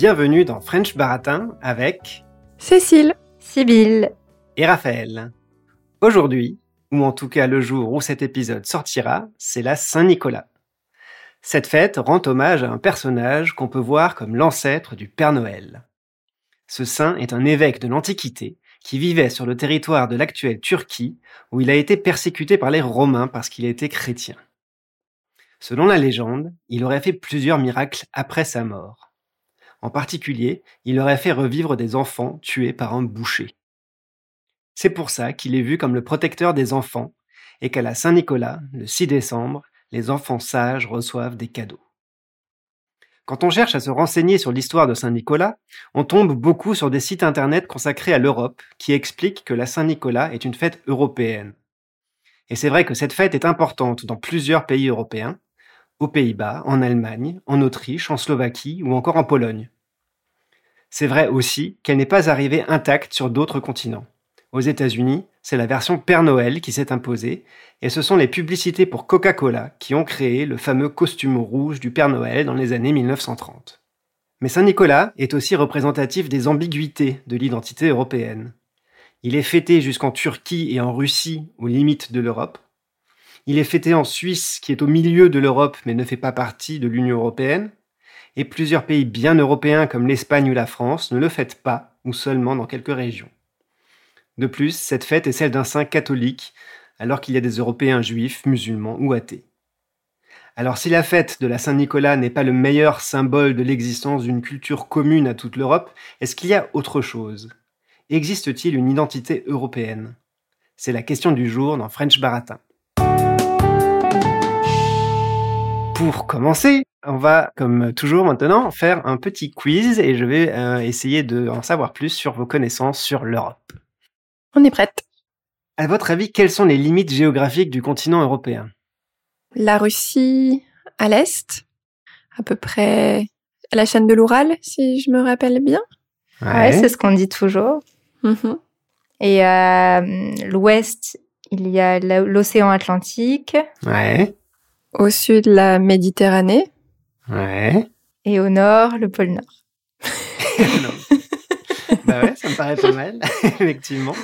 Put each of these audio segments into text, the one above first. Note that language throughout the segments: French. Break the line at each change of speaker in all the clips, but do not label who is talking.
bienvenue dans French Baratin avec
Cécile,
Sibylle
et Raphaël. Aujourd'hui, ou en tout cas le jour où cet épisode sortira, c'est la Saint-Nicolas. Cette fête rend hommage à un personnage qu'on peut voir comme l'ancêtre du Père Noël. Ce saint est un évêque de l'Antiquité qui vivait sur le territoire de l'actuelle Turquie où il a été persécuté par les Romains parce qu'il était chrétien. Selon la légende, il aurait fait plusieurs miracles après sa mort. En particulier, il aurait fait revivre des enfants tués par un boucher. C'est pour ça qu'il est vu comme le protecteur des enfants et qu'à la Saint-Nicolas, le 6 décembre, les enfants sages reçoivent des cadeaux. Quand on cherche à se renseigner sur l'histoire de Saint-Nicolas, on tombe beaucoup sur des sites internet consacrés à l'Europe qui expliquent que la Saint-Nicolas est une fête européenne. Et c'est vrai que cette fête est importante dans plusieurs pays européens, aux Pays-Bas, en Allemagne, en Autriche, en Slovaquie ou encore en Pologne. C'est vrai aussi qu'elle n'est pas arrivée intacte sur d'autres continents. Aux États-Unis, c'est la version Père Noël qui s'est imposée, et ce sont les publicités pour Coca-Cola qui ont créé le fameux costume rouge du Père Noël dans les années 1930. Mais Saint-Nicolas est aussi représentatif des ambiguïtés de l'identité européenne. Il est fêté jusqu'en Turquie et en Russie, aux limites de l'Europe. Il est fêté en Suisse, qui est au milieu de l'Europe mais ne fait pas partie de l'Union européenne. Et plusieurs pays bien européens comme l'Espagne ou la France ne le fêtent pas, ou seulement dans quelques régions. De plus, cette fête est celle d'un saint catholique, alors qu'il y a des Européens juifs, musulmans ou athées. Alors si la fête de la Saint-Nicolas n'est pas le meilleur symbole de l'existence d'une culture commune à toute l'Europe, est-ce qu'il y a autre chose? Existe-t-il une identité européenne? C'est la question du jour dans French Baratin. Pour commencer, on va, comme toujours maintenant, faire un petit quiz et je vais euh, essayer de en savoir plus sur vos connaissances sur l'Europe.
On est prête.
À votre avis, quelles sont les limites géographiques du continent européen?
La Russie à l'est, à peu près à la chaîne de l'Oural, si je me rappelle bien.
Ouais, c'est ce qu'on dit toujours.
Mhm.
Et à l'ouest, il y a l'océan Atlantique.
Ouais.
Au sud, la Méditerranée.
Ouais.
Et au nord, le pôle Nord.
Bah ouais, ça me paraît pas mal, effectivement.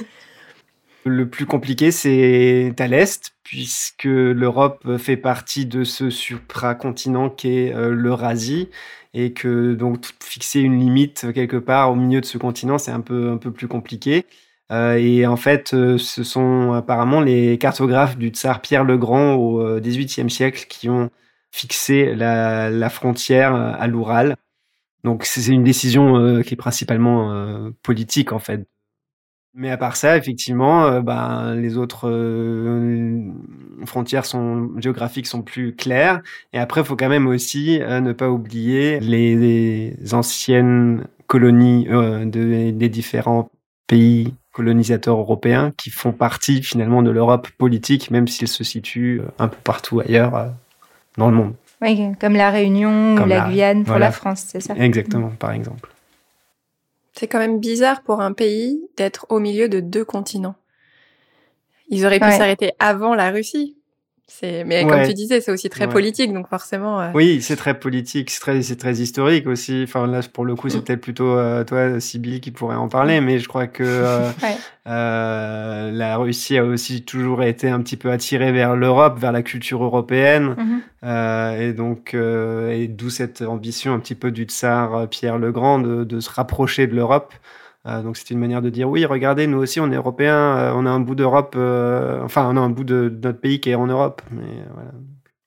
Le plus compliqué, c'est à l'est, puisque l'Europe fait partie de ce supracontinent qu'est euh, l'Eurasie, et que donc fixer une limite quelque part au milieu de ce continent, c'est un peu, un peu plus compliqué. Euh, et en fait, euh, ce sont apparemment les cartographes du tsar Pierre le Grand au euh, XVIIIe siècle qui ont fixé la, frontière à l'Oural. Donc c'est une décision qui est principalement politique en fait. Mais à part ça, effectivement, ben, les autres frontières sont, géographiques sont plus claires. Et après, il faut quand même aussi ne pas oublier les, anciennes colonies de- des différents pays colonisateurs européens qui font partie finalement de l'Europe politique, même s'ils se situent euh, un peu partout ailleurs euh, dans le monde.
Oui, comme la Réunion
Comme
ou la,
la-
Guyane pour
voilà.
la France, c'est ça?
Exactement, par exemple.
C'est quand même bizarre pour un pays d'être au milieu de deux continents. Ils auraient pu
Ouais.
s'arrêter avant la Russie. C'est, mais comme tu disais, c'est aussi très
Ouais.
politique, donc forcément. euh,
Oui, c'est très politique, c'est très, c'est très historique aussi. Enfin, là, pour le coup, c'est peut-être plutôt euh, toi, Sybille, qui pourrait en parler, mais je crois que euh,
Ouais.
la Russie a aussi toujours été un petit peu attirée vers l'Europe, vers la culture européenne,
Mhm.
et donc, et d'où cette ambition un petit peu du tsar Pierre le Grand de, de se rapprocher de l'Europe. Euh, donc, c'est une manière de dire oui, regardez, nous aussi, on est européens, euh, on a un bout d'Europe, euh, enfin, on a un bout de, de notre pays qui est en Europe, mais voilà.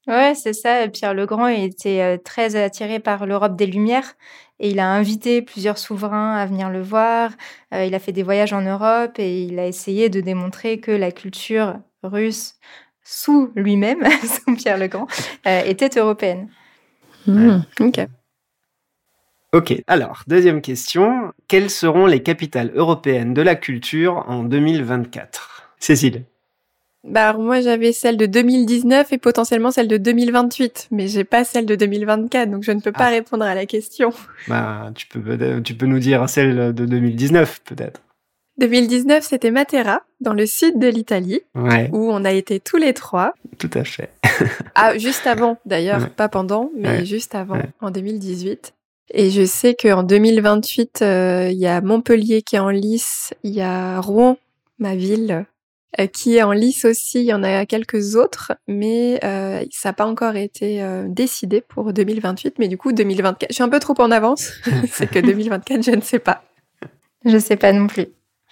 Ouais, c'est ça. Pierre le Grand était très attiré par l'Europe des Lumières et il a invité plusieurs souverains à venir le voir. Euh, il a fait des voyages en Europe et il a essayé de démontrer que la culture russe, sous lui-même, sous Pierre le Grand, euh, était européenne.
hmm, ok.
Ok, alors, deuxième question. Quelles seront les capitales européennes de la culture en 2024 Cécile
Bah, alors moi, j'avais celle de 2019 et potentiellement celle de 2028, mais j'ai pas celle de 2024, donc je ne peux pas
Ah.
répondre à la question.
bah, tu, peux, tu peux nous dire celle de 2019, peut-être
2019, c'était Matera, dans le sud de l'Italie,
Ouais,
où on a été tous les trois.
tout à fait.
Ah, juste avant, d'ailleurs,
Ouais.
pas pendant, mais
Ouais.
juste avant, en 2018. Et je sais qu'en 2028, il y a Montpellier qui est en lice, il y a Rouen, ma ville, euh, qui est en lice aussi. Il y en a quelques autres, mais euh, ça n'a pas encore été euh, décidé pour 2028. Mais du coup, 2024, je suis un peu trop en avance. C'est que 2024, je ne sais pas.
Je ne sais pas non plus.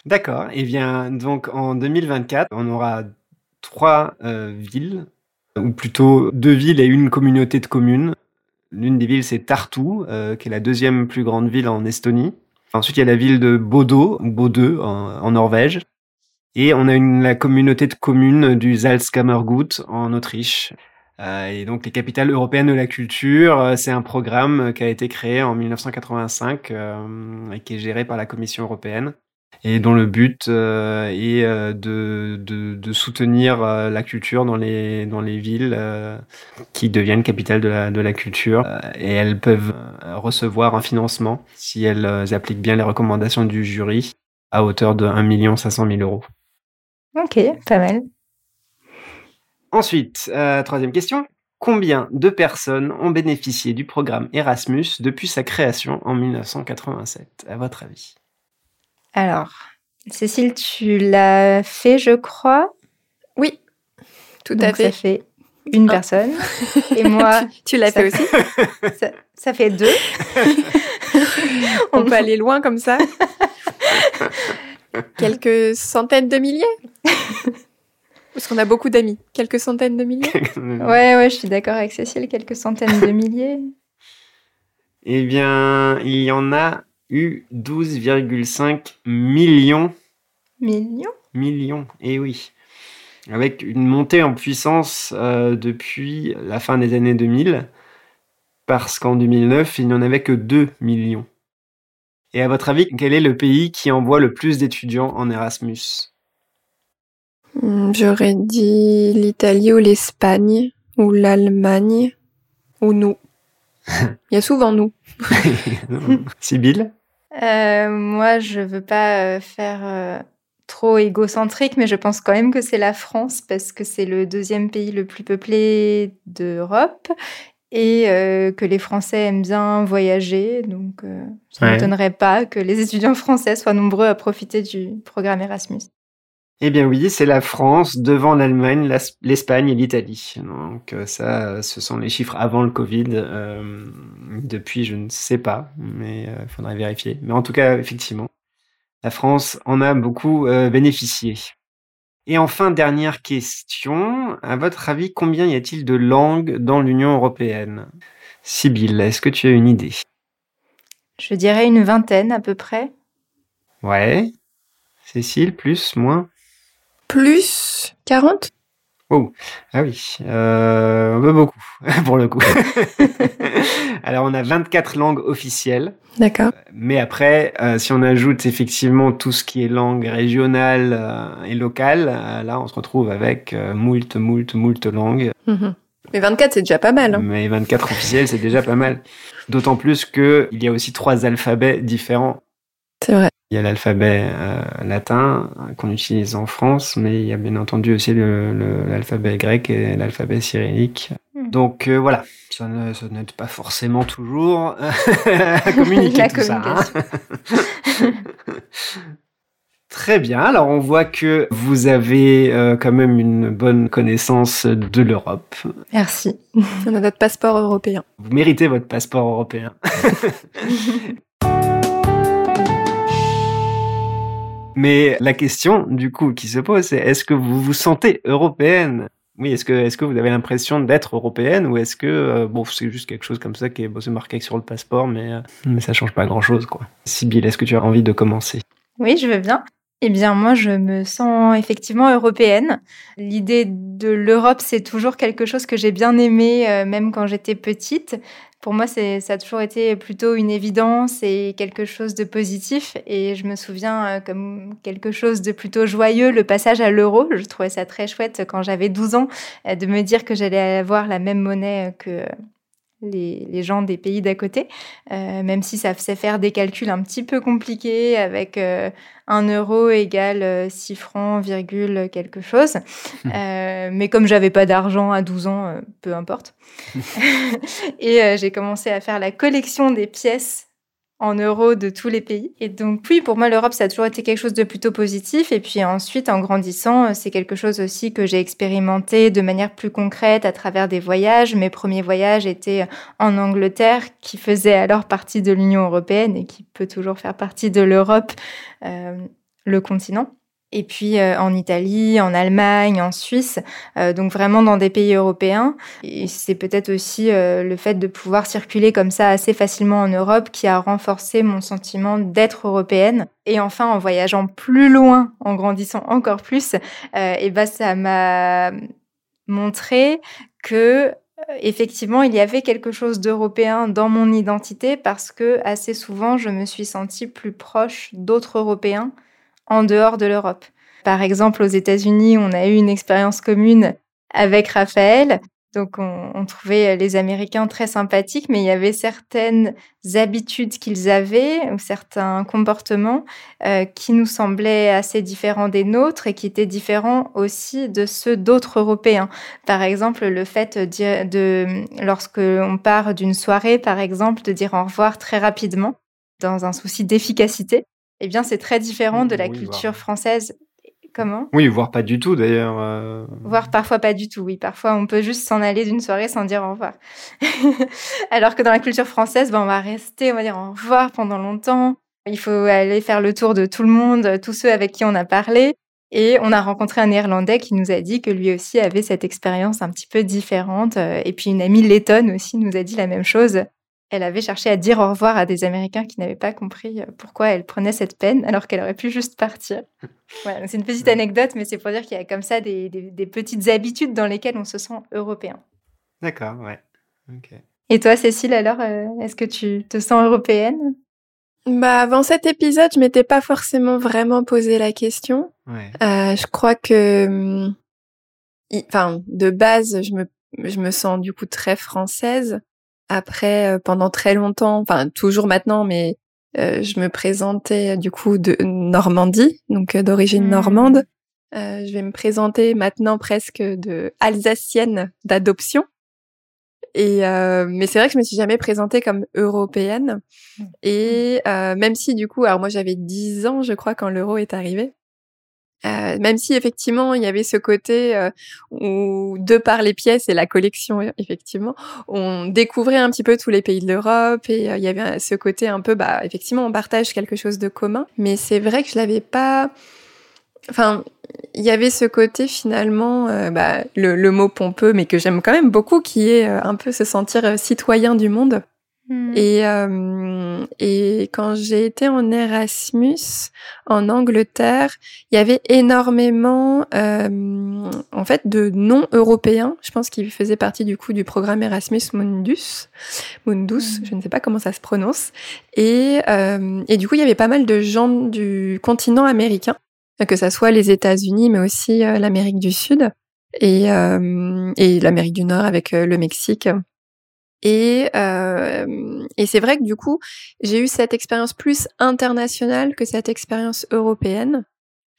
D'accord. Et eh bien, donc en 2024, on aura trois villes, ou plutôt deux villes et une communauté de communes. L'une des villes, c'est Tartu, qui est la deuxième plus grande ville en Estonie. Ensuite, il y a la ville de Bodo, Bodø en Norvège. Et on a une, la communauté de communes du Salzkammergut en Autriche. Euh, et donc les capitales européennes de la culture, euh, c'est un programme qui a été créé en 1985 euh, et qui est géré par la Commission européenne et dont le but euh, est euh, de, de, de, soutenir la culture dans les, dans les villes qui deviennent capitales de la, de la culture. et elles peuvent recevoir un financement si elles appliquent bien les recommandations du jury à hauteur de 1 500 000 euros.
Ok, pas mal.
Ensuite, euh, troisième question. Combien de personnes ont bénéficié du programme Erasmus depuis sa création en 1987, à votre avis?
Alors, Cécile, tu l'as fait, je crois
Oui, tout à fait.
Ça fait une personne. Et moi.
tu, l'as fait aussi
ça, ça, fait deux.
On peut aller loin comme ça. Quelques centaines de milliers Parce qu'on a beaucoup d'amis. Quelques centaines de milliers
Ouais, ouais, je suis d'accord avec Cécile. Quelques centaines de milliers.
Eh bien, il y en a eu 12,5 millions.
Millions?
Millions, eh oui. Avec une montée en puissance euh, depuis la fin des années 2000, parce qu'en 2009, il n'y en avait que 2 millions. Et à votre avis, quel est le pays qui envoie le plus d'étudiants en Erasmus?
Hmm, J'aurais dit l'Italie ou l'Espagne ou l'Allemagne ou nous. Il y a souvent nous.
Sibylle?
Euh, Moi, je veux pas euh, faire euh, trop égocentrique, mais je pense quand même que c'est la France parce que c'est le deuxième pays le plus peuplé d'Europe et euh, que les Français aiment bien voyager. Donc, ça ne m'étonnerait pas que les étudiants français soient nombreux à profiter du programme Erasmus.
Eh bien oui, c'est la France devant l'Allemagne, l'Espagne et l'Italie. Donc euh, ça, ce sont les chiffres avant le Covid. depuis, je ne sais pas, mais il faudrait vérifier. Mais en tout cas, effectivement, la France en a beaucoup bénéficié. Et enfin, dernière question, à votre avis, combien y a-t-il de langues dans l'Union européenne? Sibylle, est-ce que tu as une idée?
Je dirais une vingtaine à peu près.
Ouais. Cécile, plus, moins?
Plus 40
Oh, ah oui, euh, beaucoup, pour le coup. Alors, on a 24 langues officielles.
D'accord.
Mais après, euh, si on ajoute effectivement tout ce qui est langue régionale euh, et locale, euh, là, on se retrouve avec moult, moult, moult langues.
Mhm. Mais 24, c'est déjà pas mal. Hein.
Mais 24 officiels, c'est déjà pas mal. D'autant plus qu'il y a aussi trois alphabets différents.
C'est vrai.
Il y a l'alphabet euh, latin qu'on utilise en France, mais il y a bien entendu aussi l'alphabet grec et l'alphabet cyrillique. Hmm. Donc euh, voilà, ça n'aide pas forcément toujours à communiquer tout ça. Hein. Très bien, alors on voit que vous avez euh, quand même une bonne connaissance de l'Europe.
Merci.
On a notre passeport européen.
Vous méritez votre passeport européen. Mais la question, du coup, qui se pose, c'est est-ce que vous vous sentez européenne? Oui, est-ce que, est-ce que vous avez l'impression d'être européenne ou est-ce que, euh, bon, c'est juste quelque chose comme ça qui est, bon, marqué sur le passeport, mais, euh, mais ça change pas grand-chose, quoi. Sibyl, est-ce que tu as envie de commencer?
Oui, je veux bien. Eh bien, moi, je me sens effectivement européenne. L'idée de l'Europe, c'est toujours quelque chose que j'ai bien aimé, euh, même quand j'étais petite pour moi, ça a toujours été plutôt une évidence et quelque chose de positif. Et je me souviens euh, comme quelque chose de plutôt joyeux, le passage à l'euro. Je trouvais ça très chouette quand j'avais 12 ans euh, de me dire que j'allais avoir la même monnaie que les, gens des pays d'à côté, euh, même si ça faisait faire des calculs un petit peu compliqués avec euh, un euro égale 6 francs, virgule quelque chose. mais comme j'avais pas d'argent à 12 ans, peu importe. et j'ai commencé à faire la collection des pièces en euros de tous les pays. Et donc oui, pour moi, l'Europe, ça a toujours été quelque chose de plutôt positif. Et puis ensuite, en grandissant, c'est quelque chose aussi que j'ai expérimenté de manière plus concrète à travers des voyages. Mes premiers voyages étaient en Angleterre, qui faisait alors partie de l'Union européenne et qui peut toujours faire partie de l'Europe, euh, le continent et puis euh, en Italie, en Allemagne, en Suisse, euh, donc vraiment dans des pays européens. Et c'est peut-être aussi euh, le fait de pouvoir circuler comme ça assez facilement en Europe qui a renforcé mon sentiment d'être européenne. Et enfin, en voyageant plus loin, en grandissant encore plus, et ben ça m'a montré que effectivement, il y avait quelque chose d'européen dans mon identité parce que assez souvent, je me suis sentie plus proche d'autres Européens en dehors de l'Europe. Par exemple, aux États-Unis, on a eu une expérience commune avec Raphaël. Donc, on, trouvait les Américains très sympathiques, mais il y avait certaines habitudes qu'ils avaient ou certains comportements euh, qui nous semblaient assez différents des nôtres et qui étaient différents aussi de ceux d'autres Européens. Par exemple, le fait de, de lorsque on part d'une soirée, par exemple, de dire au revoir très rapidement dans un souci d'efficacité eh bien, c'est très différent de la culture française. Comment?
Oui, voire pas du tout d'ailleurs. Euh.
Voire parfois pas du tout, oui. Parfois, on peut juste s'en aller d'une soirée sans dire au revoir. Alors que dans la culture française, ben, on va rester, on va dire au revoir pendant longtemps. Il faut aller faire le tour de tout le monde, tous ceux avec qui on a parlé. Et on a rencontré un Néerlandais qui nous a dit que lui aussi avait cette expérience un petit peu différente. Et puis une amie lettonne aussi nous a dit la même chose elle avait cherché à dire au revoir à des Américains qui n'avaient pas compris euh, pourquoi elle prenait cette peine alors qu'elle aurait pu juste partir. Voilà, c'est une petite anecdote, mais c'est pour dire qu'il y a comme ça des, petites habitudes dans lesquelles on se sent européen.
D'accord, ouais.
Et toi, Cécile, alors, euh, est-ce que tu te sens européenne?
Bah avant cet épisode, je m'étais pas forcément vraiment posé la question. Ouais. Euh, je crois que, hum, enfin, de base, je me je me sens du coup très française. Après, euh, pendant très longtemps, enfin toujours maintenant, mais euh, je me présentais du coup de Normandie, donc euh, d'origine mmh. normande. je vais me présenter maintenant presque de alsacienne d'adoption. Et mais c'est vrai que je me suis jamais présentée comme européenne. Mmh. Et même si du coup, alors moi j'avais 10 ans, je crois, quand l'euro est arrivé. Euh, même si effectivement il y avait ce côté euh, où de par les pièces et la collection effectivement on découvrait un petit peu tous les pays de l'Europe et euh, il y avait ce côté un peu bah effectivement on partage quelque chose de commun. Mais c'est vrai que je l'avais pas enfin il y avait ce côté finalement bah, le, le, mot pompeux mais que j'aime quand même beaucoup qui est un peu se sentir citoyen du monde Hmm. Et, euh, et quand j'ai été en Erasmus en Angleterre, il y avait énormément euh, en fait de non-européens. Je pense qu'ils faisaient partie du coup du programme Erasmus Mundus, Mundus, hmm. je ne sais pas comment ça se prononce. Et, euh, et du coup, il y avait pas mal de gens du continent américain, que ça soit les États-Unis, mais aussi euh, l'Amérique du Sud et, euh, et l'Amérique du Nord avec euh, le Mexique. Et, euh, et c'est vrai que du coup, j'ai eu cette expérience plus internationale que cette expérience européenne.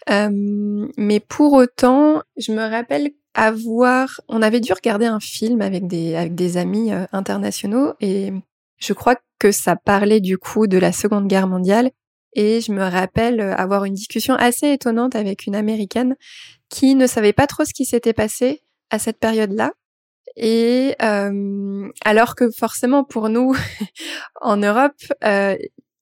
Euh, mais pour autant, je me rappelle avoir, on avait dû regarder un film avec des avec des amis euh, internationaux et je crois que ça parlait du coup de la Seconde Guerre mondiale et je me rappelle avoir une discussion assez étonnante avec une américaine qui ne savait pas trop ce qui s'était passé à cette période-là et euh, alors que forcément pour nous en Europe, euh,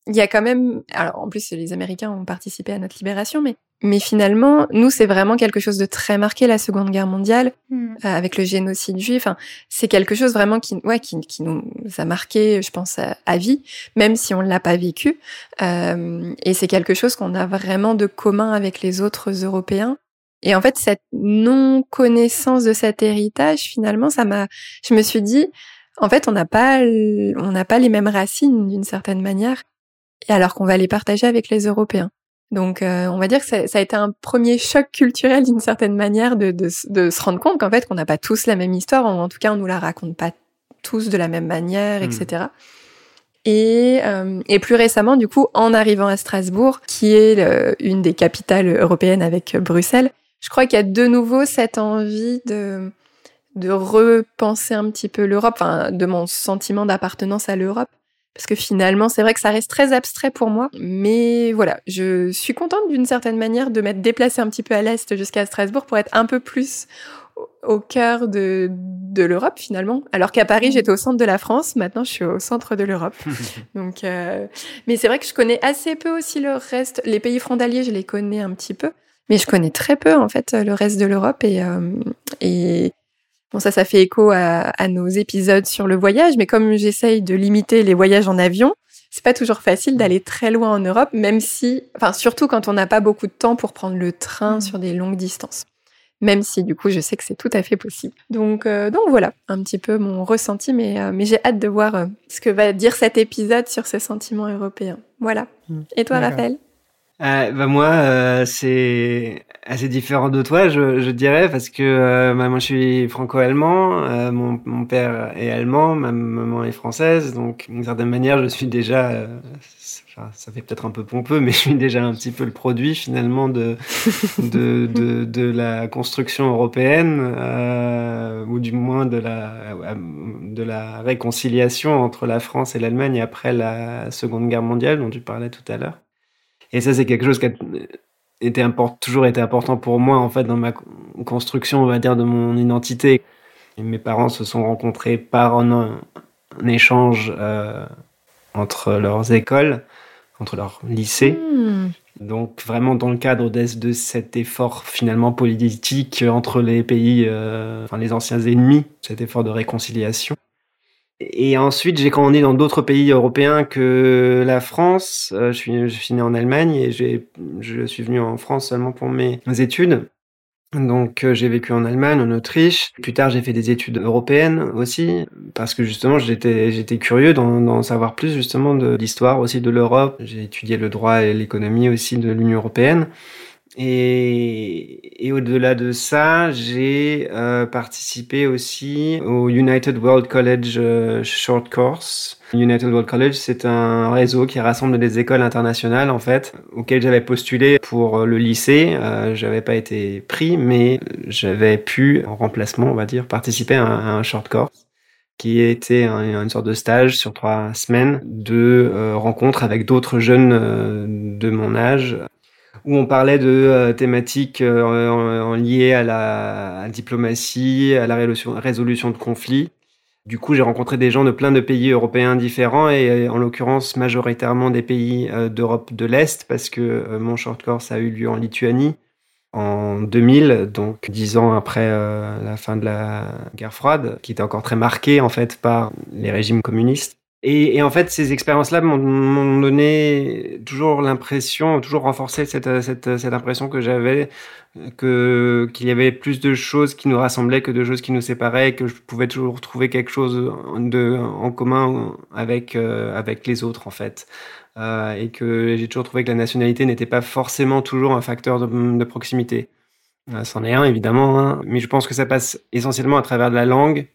il y a quand même, alors en plus les Américains ont participé à notre libération, mais mais finalement nous c'est vraiment quelque chose de très marqué la Seconde Guerre mondiale mmh. euh, avec le génocide juif. Enfin, c'est quelque chose vraiment qui ouais qui, qui nous a marqué, je pense à, à vie, même si on l'a pas vécu. Euh, et c'est quelque chose qu'on a vraiment de commun avec les autres Européens. Et en fait, cette non-connaissance de cet héritage, finalement, ça m'a, je me suis dit, en fait, on n'a pas, on n'a pas les mêmes racines d'une certaine manière, et alors qu'on va les partager avec les Européens. Donc, euh, on va dire que ça, ça, a été un premier choc culturel d'une certaine manière de, de, de se rendre compte qu'en fait, qu'on n'a pas tous la même histoire, en tout cas, on nous la raconte pas tous de la même manière, etc. Et, euh, et, plus récemment, du coup, en arrivant à Strasbourg, qui est une des capitales européennes avec Bruxelles, je crois qu'il y a de nouveau cette envie de, de repenser un petit peu l'Europe, enfin, de mon sentiment d'appartenance à l'Europe. Parce que finalement, c'est vrai que ça reste très abstrait pour moi. Mais voilà, je suis contente d'une certaine manière de m'être déplacée un petit peu à l'Est jusqu'à Strasbourg pour être un peu plus au cœur de, de l'Europe finalement. Alors qu'à Paris, j'étais au centre de la France, maintenant je suis au centre de l'Europe. Donc, euh... mais c'est vrai que je connais assez peu aussi le reste. Les pays frontaliers, je les connais un petit peu, mais je connais très peu en fait le reste de l'Europe et euh... et bon ça, ça fait écho à, à, nos épisodes sur le voyage. Mais comme j'essaye de limiter les voyages en avion, c'est pas toujours facile d'aller très loin en Europe, même si, enfin surtout quand on n'a pas beaucoup de temps pour prendre le train mmh. sur des longues distances même si du coup je sais que c'est tout à fait possible. Donc, euh, donc voilà, un petit peu mon ressenti, mais, euh, mais j'ai hâte de voir euh, ce que va dire cet épisode sur ces sentiments européens. Voilà. Mmh. Et toi, Raphaël?
Bah moi, c'est assez différent de toi, je, je dirais, parce que bah, moi je suis franco-allemand, mon, mon, père est allemand, ma maman est française, donc d'une certaine manière je suis déjà ça fait peut-être un peu pompeux, mais je suis déjà un petit peu le produit finalement de, de, de, de la construction européenne, euh, ou du moins de la, de la réconciliation entre la France et l'Allemagne après la Seconde Guerre mondiale dont tu parlais tout à l'heure. Et ça, c'est quelque chose qui a été import, toujours été important pour moi en fait dans ma construction, on va dire, de mon identité. Et mes parents se sont rencontrés par un, un échange euh, entre leurs écoles entre leur lycée. Hmm. Donc vraiment dans le cadre de, cet effort finalement politique entre les pays, euh, enfin les anciens ennemis, cet effort de réconciliation. Et ensuite, j'ai grandi dans d'autres pays européens que la France. Euh, je, suis, je né en Allemagne et je suis venu en France seulement pour mes études. Donc euh, j'ai vécu en Allemagne, en Autriche. Plus tard, j'ai fait des études européennes aussi, parce que justement, j'étais curieux d'en savoir plus justement de l'histoire aussi de l'Europe. J'ai étudié le droit et l'économie aussi de l'Union européenne. Et, et au-delà de ça, j'ai euh, participé aussi au United World College euh, Short Course. United World College, c'est un réseau qui rassemble des écoles internationales en fait, auxquelles j'avais postulé pour le lycée. Euh, j'avais pas été pris, mais j'avais pu, en remplacement, on va dire, participer à un, short course qui était une sorte de stage sur trois semaines de euh, rencontres avec d'autres jeunes euh, de mon âge où on parlait de euh, thématiques euh, liées à la diplomatie, à la résolution, de conflits. Du coup, j'ai rencontré des gens de plein de pays européens différents et en l'occurrence majoritairement des pays euh, d'Europe de l'Est parce que mon short course a eu lieu en Lituanie en 2000, donc dix ans après la fin de la guerre froide, qui était encore très marquée en fait par les régimes communistes. Et, et, en fait, ces expériences-là m'ont donné toujours l'impression, toujours renforcé cette, cette, cette impression que j'avais que qu'il y avait plus de choses qui nous rassemblaient que de choses qui nous séparaient, que je pouvais toujours trouver quelque chose de, en commun avec, euh, avec les autres, en fait. Euh, et que j'ai toujours trouvé que la nationalité n'était pas forcément toujours un facteur de, de proximité. Euh, c'en est un, évidemment, hein, mais je pense que ça passe essentiellement à travers de la langue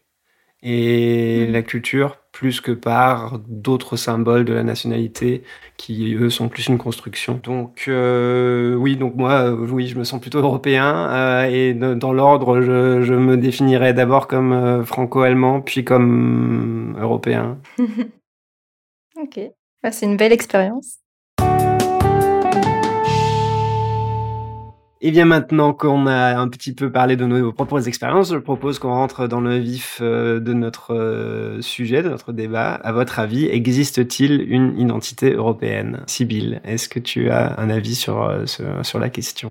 et mm. la culture plus que par d'autres symboles de la nationalité qui eux sont plus une construction. Donc euh, oui, donc moi euh, oui, je me sens plutôt européen euh, et dans l'ordre, je, je, me définirais d'abord comme franco-allemand puis comme européen.
ok, bah, c'est une belle expérience.
Et bien maintenant qu'on a un petit peu parlé de nos propres expériences, je propose qu'on rentre dans le vif euh, de notre euh, sujet, de notre débat. À votre avis, existe-t-il une identité européenne? Sibylle, est-ce que tu as un avis sur, euh, sur la question?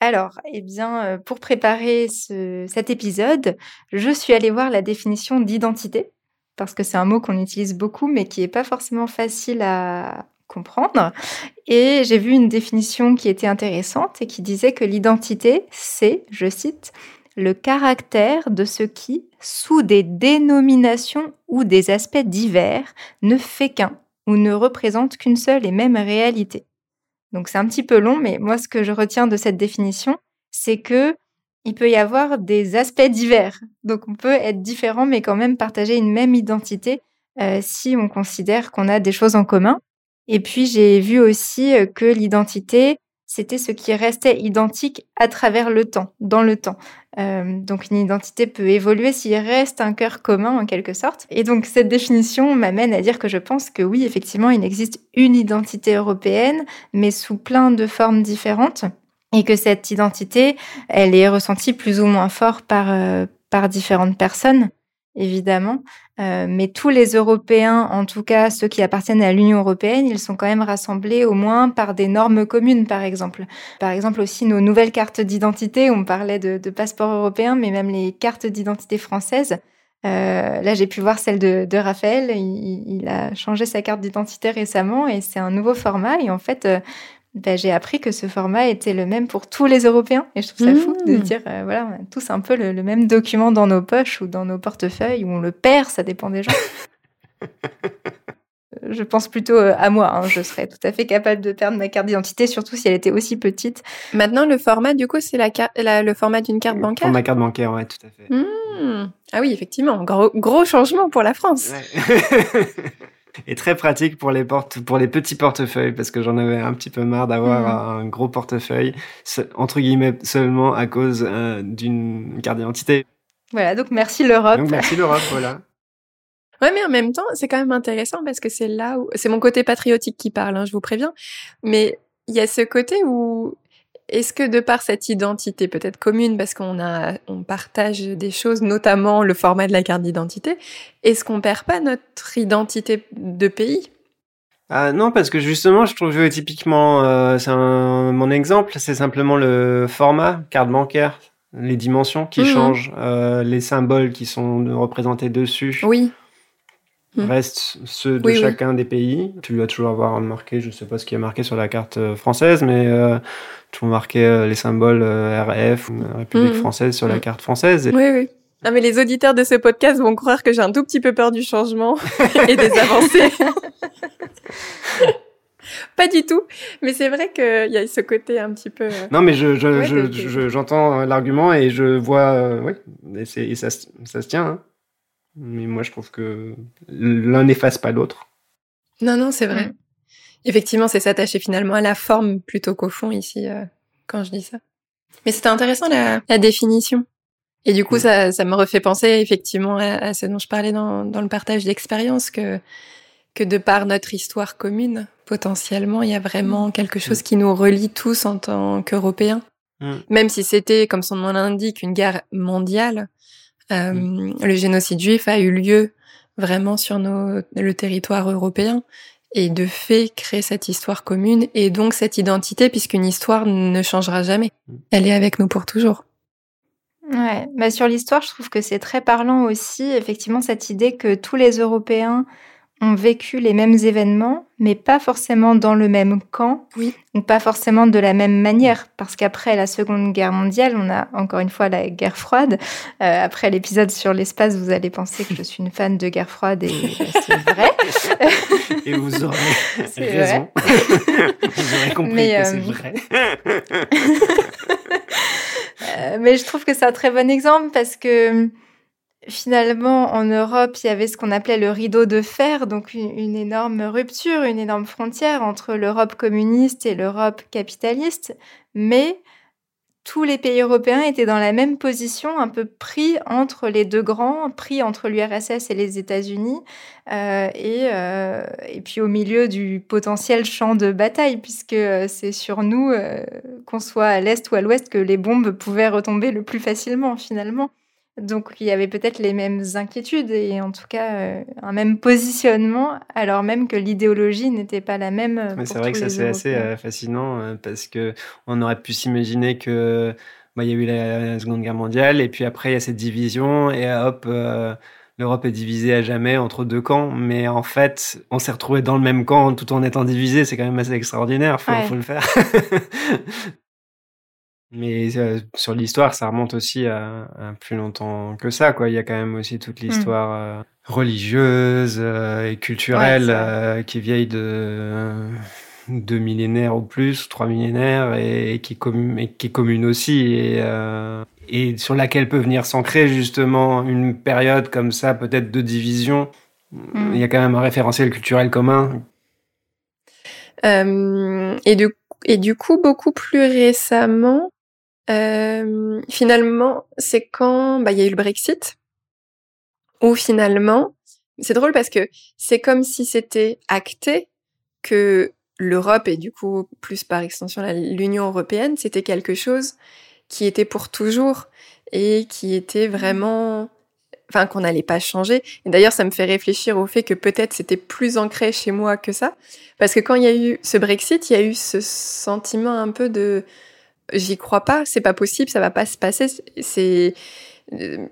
Alors, eh bien, pour préparer ce, cet épisode, je suis allée voir la définition d'identité, parce que c'est un mot qu'on utilise beaucoup, mais qui n'est pas forcément facile à, comprendre. Et j'ai vu une définition qui était intéressante et qui disait que l'identité, c'est, je cite, le caractère de ce qui, sous des dénominations ou des aspects divers, ne fait qu'un ou ne représente qu'une seule et même réalité. Donc c'est un petit peu long, mais moi ce que je retiens de cette définition, c'est que il peut y avoir des aspects divers. Donc on peut être différent mais quand même partager une même identité euh, si on considère qu'on a des choses en commun. Et puis j'ai vu aussi euh, que l'identité, c'était ce qui restait identique à travers le temps, dans le temps. Euh, donc une identité peut évoluer s'il reste un cœur commun en quelque sorte. Et donc cette définition m'amène à dire que je pense que oui, effectivement, il existe une identité européenne, mais sous plein de formes différentes. Et que cette identité, elle est ressentie plus ou moins fort par, euh, par différentes personnes évidemment. Euh, mais tous les Européens, en tout cas ceux qui appartiennent à l'Union européenne, ils sont quand même rassemblés au moins par des normes communes, par exemple. Par exemple aussi nos nouvelles cartes d'identité, on parlait de, de passeport européen, mais même les cartes d'identité françaises. Euh, là, j'ai pu voir celle de, Raphaël. Il, il, a changé sa carte d'identité récemment et c'est un nouveau format. Et en fait, euh, ben, j'ai appris que ce format était le même pour tous les Européens. Et je trouve ça fou de mmh. dire, euh, voilà, on a tous un peu le, même document dans nos poches ou dans nos portefeuilles, ou on le perd, ça dépend des gens. je pense plutôt euh, à moi. Hein. Je serais tout à fait capable de perdre ma carte d'identité, surtout si elle était aussi petite.
Maintenant, le format, du coup, c'est la, la, le format d'une carte bancaire?
Pour ma carte bancaire, ouais, tout à fait.
Mmh. Ah oui, effectivement, gros, gros changement pour la France.
Ouais. et très pratique pour les portes, pour les petits portefeuilles parce que j'en avais un petit peu marre d'avoir mmh. un gros portefeuille entre guillemets seulement à cause euh, d'une carte d'identité.
Voilà, donc merci l'Europe.
Donc merci l'Europe, voilà.
Ouais, mais en même temps, c'est quand même intéressant parce que c'est là où c'est mon côté patriotique qui parle, hein, je vous préviens. Mais il y a ce côté où est-ce que de par cette identité peut-être commune, parce qu'on a, on partage des choses, notamment le format de la carte d'identité, est-ce qu'on perd pas notre identité de pays?
Ah non, parce que justement, je trouve que typiquement, euh, c'est mon exemple, c'est simplement le format carte bancaire, les dimensions qui mmh. changent, euh, les symboles qui sont représentés dessus.
Oui.
Mmh. restent ceux de chacun des pays. Tu dois toujours avoir marqué, je sais pas ce qui est marqué sur la carte euh, française, mais euh, tu marqué euh, les symboles euh, RF ou République mmh. française sur la mmh. carte française.
Oui, oui. Non, mais les auditeurs de ce podcast vont croire que j'ai un tout petit peu peur du changement et des avancées. pas du tout. Mais c'est vrai qu'il y a ce côté un petit peu.
Non, mais je, je, je, j'entends l'argument et je vois, oui, et, et ça, ça se tient. Hein. Mais moi, je trouve que l'un n'efface pas l'autre.
Non, non, c'est vrai. Mm. Effectivement, c'est s'attacher finalement à la forme plutôt qu'au fond ici, euh, quand je dis ça. Mais c'était intéressant la, la, définition. Et du coup, mm. ça, ça me refait penser effectivement à, ce dont je parlais dans, dans le partage d'expérience, que, que de par notre histoire commune, potentiellement, il y a vraiment mm. quelque chose qui nous relie tous en tant qu'Européens. Même si c'était, comme son nom l'indique, une guerre mondiale, euh, mm. Le génocide juif a eu lieu vraiment sur nos, le territoire européen et de fait créer cette histoire commune et donc cette identité puisqu'une histoire ne changera jamais. Mm. Elle est avec nous pour toujours.
Ouais, bah sur l'histoire, je trouve que c'est très parlant aussi, effectivement, cette idée que tous les Européens ont vécu les mêmes événements, mais pas forcément dans le même camp,
oui.
ou pas forcément de la même manière, parce qu'après la Seconde Guerre mondiale, on a encore une fois la guerre froide. Euh, après l'épisode sur l'espace, vous allez penser que je suis une fan de guerre froide, et c'est vrai.
et vous aurez raison. vous aurez compris mais, que c'est euh, vrai.
euh, mais je trouve que c'est un très bon exemple parce que finalement, en Europe, il y avait ce qu'on appelait le rideau de fer, donc une, énorme rupture, une énorme frontière entre l'Europe communiste et l'Europe capitaliste. Mais tous les pays européens étaient dans la même position, un peu pris entre les deux grands, pris entre l'URSS et les États-Unis, euh, et, euh, et puis au milieu du potentiel champ de bataille, puisque euh, c'est sur nous, qu'on soit à l'est ou à l'ouest, que les bombes pouvaient retomber le plus facilement finalement. Donc il y avait peut-être les mêmes inquiétudes et en tout cas euh, un même positionnement, alors même que l'idéologie n'était pas la même.
Euh, c'est vrai que ça c'est assez euh, fascinant parce que on aurait pu s'imaginer que bah, il y a eu la, Seconde Guerre mondiale et puis après il y a cette division et hop. L'Europe est divisée à jamais entre deux camps, mais en fait, on s'est retrouvé dans le même camp tout en étant divisé. C'est quand même assez extraordinaire. Faut, ouais. faut le faire. Mais euh, sur l'histoire, ça remonte aussi à, à, plus longtemps que ça. Quoi. Il y a quand même aussi toute mmh. l'histoire euh, religieuse euh, et culturelle ouais, euh, qui est vieille de deux millénaires ou plus, trois millénaires, et, et qui, est commune, et qui est commune aussi. Et, et sur laquelle peut venir s'ancrer justement une période comme ça, peut-être de division. Mm. Il y a quand même un référentiel culturel commun.
Euh, et, du, et du coup, beaucoup plus récemment, euh, finalement, c'est quand bah, il y a eu le Brexit, où finalement, c'est drôle parce que c'est comme si c'était acté que l'Europe et du coup plus par extension l'Union européenne, c'était quelque chose qui était pour toujours et qui était vraiment enfin qu'on n'allait pas changer. Et d'ailleurs, ça me fait réfléchir au fait que peut-être c'était plus ancré chez moi que ça parce que quand il y a eu ce Brexit, il y a eu ce sentiment un peu de j'y crois pas, c'est pas possible, ça va pas se passer, c'est euh,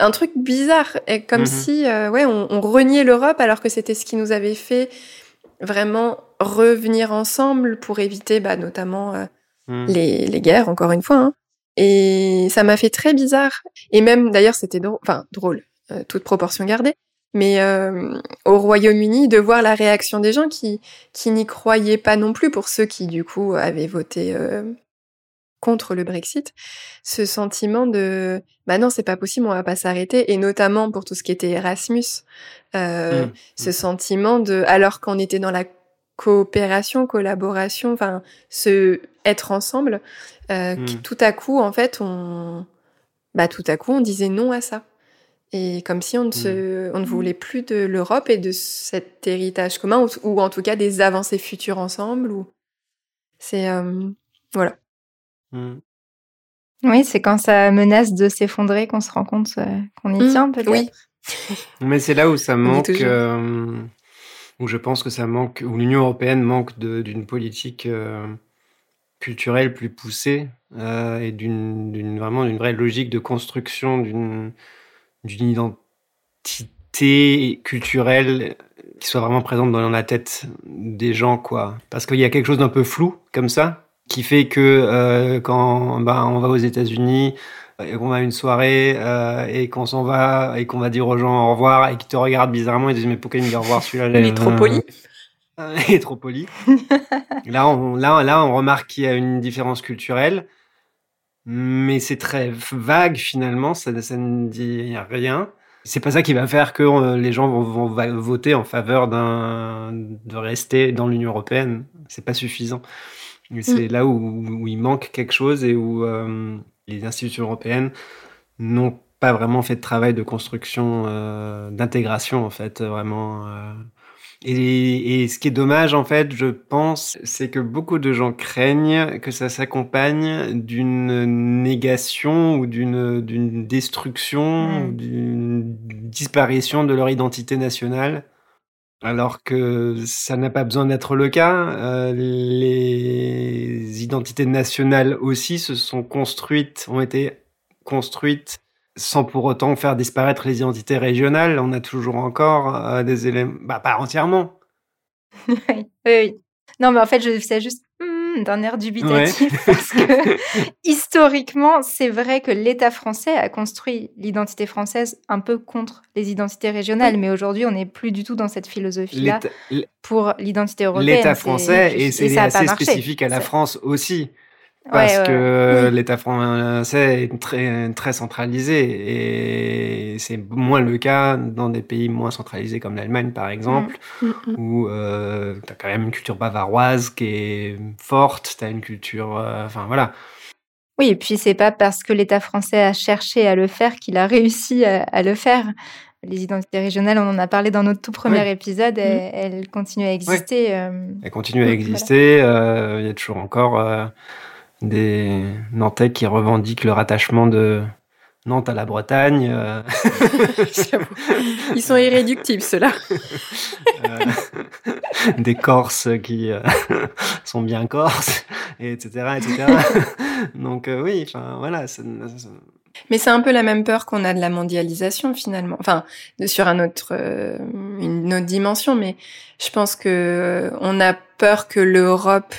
un truc bizarre, comme mhm. si euh, ouais, on, on reniait l'Europe alors que c'était ce qui nous avait fait vraiment revenir ensemble pour éviter bah, notamment euh, hmm. les, les, guerres, encore une fois. Hein. Et ça m'a fait très bizarre. Et même, d'ailleurs, c'était drôle, enfin drôle, euh, toute proportion gardée. Mais au Royaume-Uni, de voir la réaction des gens qui, qui n'y croyaient pas non plus, pour ceux qui, du coup, avaient voté contre le Brexit, ce sentiment de bah non, c'est pas possible, on va pas s'arrêter, et notamment pour tout ce qui était Erasmus, euh, mmh. ce sentiment de, alors qu'on était dans la coopération, collaboration, enfin, se être ensemble, euh, mmh. tout à coup, en fait, on, bah tout à coup, on disait non à ça. Et comme si on ne, se, mmh. on ne voulait plus de l'Europe et de cet héritage commun, ou, en tout cas des avancées futures ensemble. Ou... C'est. Euh, voilà.
Mmh. Oui, c'est quand ça menace de s'effondrer qu'on se rend compte euh, qu'on y mmh. tient, peut-être. Oui.
Mais c'est là où ça manque, euh, où je pense que ça manque, où l'Union européenne manque d'une politique euh, culturelle plus poussée et d'une vraiment d'une vraie logique de construction d'une d'une identité culturelle qui soit vraiment présente dans la tête des gens, quoi. Parce qu'il y a quelque chose d'un peu flou comme ça qui fait que euh, quand bah, on va aux États-Unis et qu'on a une soirée euh, et qu'on s'en va et qu'on va dire aux gens au revoir et qu'ils te regardent bizarrement et disent mais pourquoi il me dit au revoir celui-là
Il est trop poli.
il est trop poli. là, on, là, là, on remarque qu'il y a une différence culturelle, mais c'est très vague finalement, ça, ça ne dit rien. C'est pas ça qui va faire que euh, les gens vont, vont voter en faveur de rester dans l'Union européenne. C'est pas suffisant. C'est mm. là où, il manque quelque chose et où euh, les institutions européennes n'ont pas vraiment fait de travail de construction, euh, d'intégration en fait, vraiment. Euh. Et, ce qui est dommage en fait, je pense, c'est que beaucoup de gens craignent que ça s'accompagne d'une négation ou d'une destruction, mm. d'une disparition de leur identité nationale alors que ça n'a pas besoin d'être le cas. Euh, les identités nationales aussi se sont construites, ont été construites sans pour autant faire disparaître les identités régionales. On a toujours encore euh, des éléments, bah, pas entièrement.
oui, oui. Non, mais en fait, je juste d'un air dubitatif parce que historiquement, c'est vrai que l'État français a construit l'identité française un peu contre les identités régionales, mais aujourd'hui, on n'est plus du tout dans cette philosophie-là pour l'identité européenne.
L'État français, et c'est assez spécifique à la France aussi parce que l'État français est très, très centralisé et c'est moins le cas dans des pays moins centralisés comme l'Allemagne par exemple, mm. Mm, mm. où euh, tu as quand même une culture bavaroise qui est forte, tu as une culture... Euh, enfin voilà.
Oui, et puis c'est pas parce que l'État français a cherché à le faire qu'il a réussi à, le faire. Les identités régionales, on en a parlé dans notre tout premier épisode, elles, continuent à exister. Euh,
elles continuent à exister, il y a toujours encore des Nantais qui revendiquent le rattachement de Nantes à la Bretagne. Euh.
Ils sont irréductibles, ceux-là.
Euh, des Corses qui euh, sont bien Corses, etc. etc. Donc oui, voilà.
Mais c'est un peu la même peur qu'on a de la mondialisation finalement. Enfin, sur un autre, une autre dimension, mais je pense que on a peur que l'Europe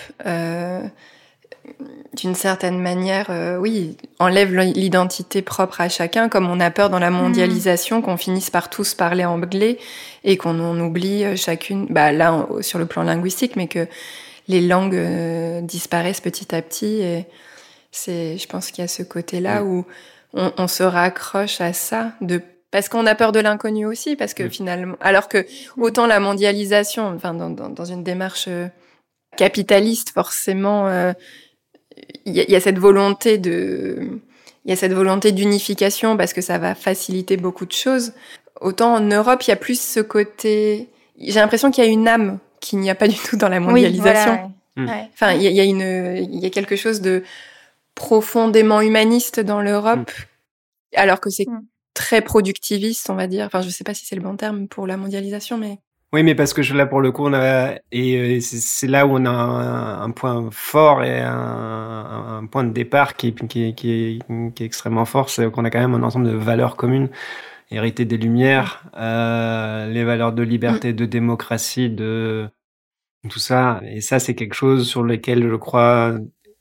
d'une certaine manière, euh, oui, enlève l'identité propre à chacun, comme on a peur dans la mm. mondialisation qu'on finisse par tous parler anglais et qu'on en oublie euh, chacune, bah là sur le plan linguistique, mais que les langues euh, disparaissent petit à petit. Et c'est, je pense qu'il y a ce côté-là mm. où on, se raccroche à ça de parce qu'on a peur de l'inconnu aussi, parce que finalement, alors que autant la mondialisation, enfin dans, dans, une démarche euh, capitaliste, forcément, euh, il y, y, a cette volonté de, il y a cette volonté d'unification parce que ça va faciliter beaucoup de choses. Autant en Europe, il y a plus ce côté. J'ai l'impression qu'il y a une âme qu'il n'y a pas du tout dans la mondialisation.
Oui,
Enfin, il y, a une, il y a quelque chose de profondément humaniste dans l'Europe, mm. alors que c'est mm. très productiviste, on va dire. Enfin, je sais pas si c'est le bon terme pour la mondialisation, mais.
Oui, mais parce que là, pour le coup, on a, et euh, c'est là où on a un, point fort et un, un, point de départ qui, qui, qui, est, qui est extrêmement fort, c'est qu'on a quand même un ensemble de valeurs communes héritées des Lumières, euh, les valeurs de liberté, de démocratie, de tout ça. Et ça, c'est quelque chose sur lequel je crois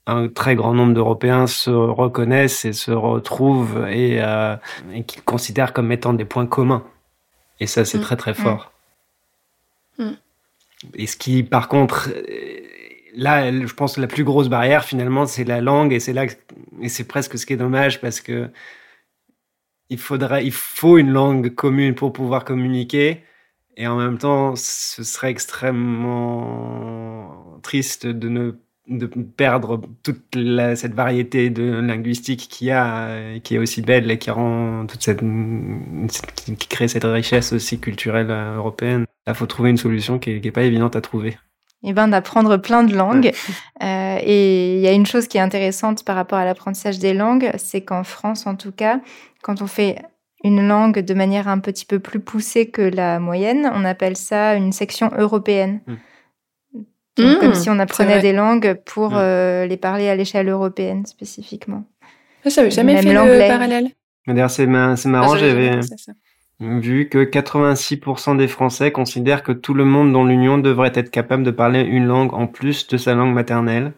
un très grand nombre d'Européens se reconnaissent et se retrouvent et, euh, et qu'ils considèrent comme étant des points communs. Et ça, c'est mm. très très mm. fort. Et ce qui, par contre, euh, là, je pense que la plus grosse barrière, finalement, c'est la langue, et c'est là, et c'est presque ce qui est dommage parce que il faudrait, il faut une langue commune pour pouvoir communiquer. Et en même temps, ce serait extrêmement triste de ne de perdre toute cette variété de linguistique qu'il y a, qui est aussi belle et qui rend toute cette, qui crée cette richesse aussi culturelle euh, européenne. Il faut trouver une solution qui est, pas évidente à trouver.
Et eh ben d'apprendre plein de langues. Euh, et il y a une chose qui est intéressante par rapport à l'apprentissage des langues, c'est qu'en France, en tout cas, quand on fait une langue de manière un petit peu plus poussée que la moyenne, on appelle ça une section européenne. Hmm comme mmh, si on apprenait des langues pour mmh. euh, les parler à l'échelle européenne spécifiquement.
Ça, j'avais jamais fait le parallèle?
D'ailleurs, c'est marrant, ah, j'avais vu que 86% des Français considèrent que tout le monde dans l'Union devrait être capable de parler une langue en plus de sa langue maternelle.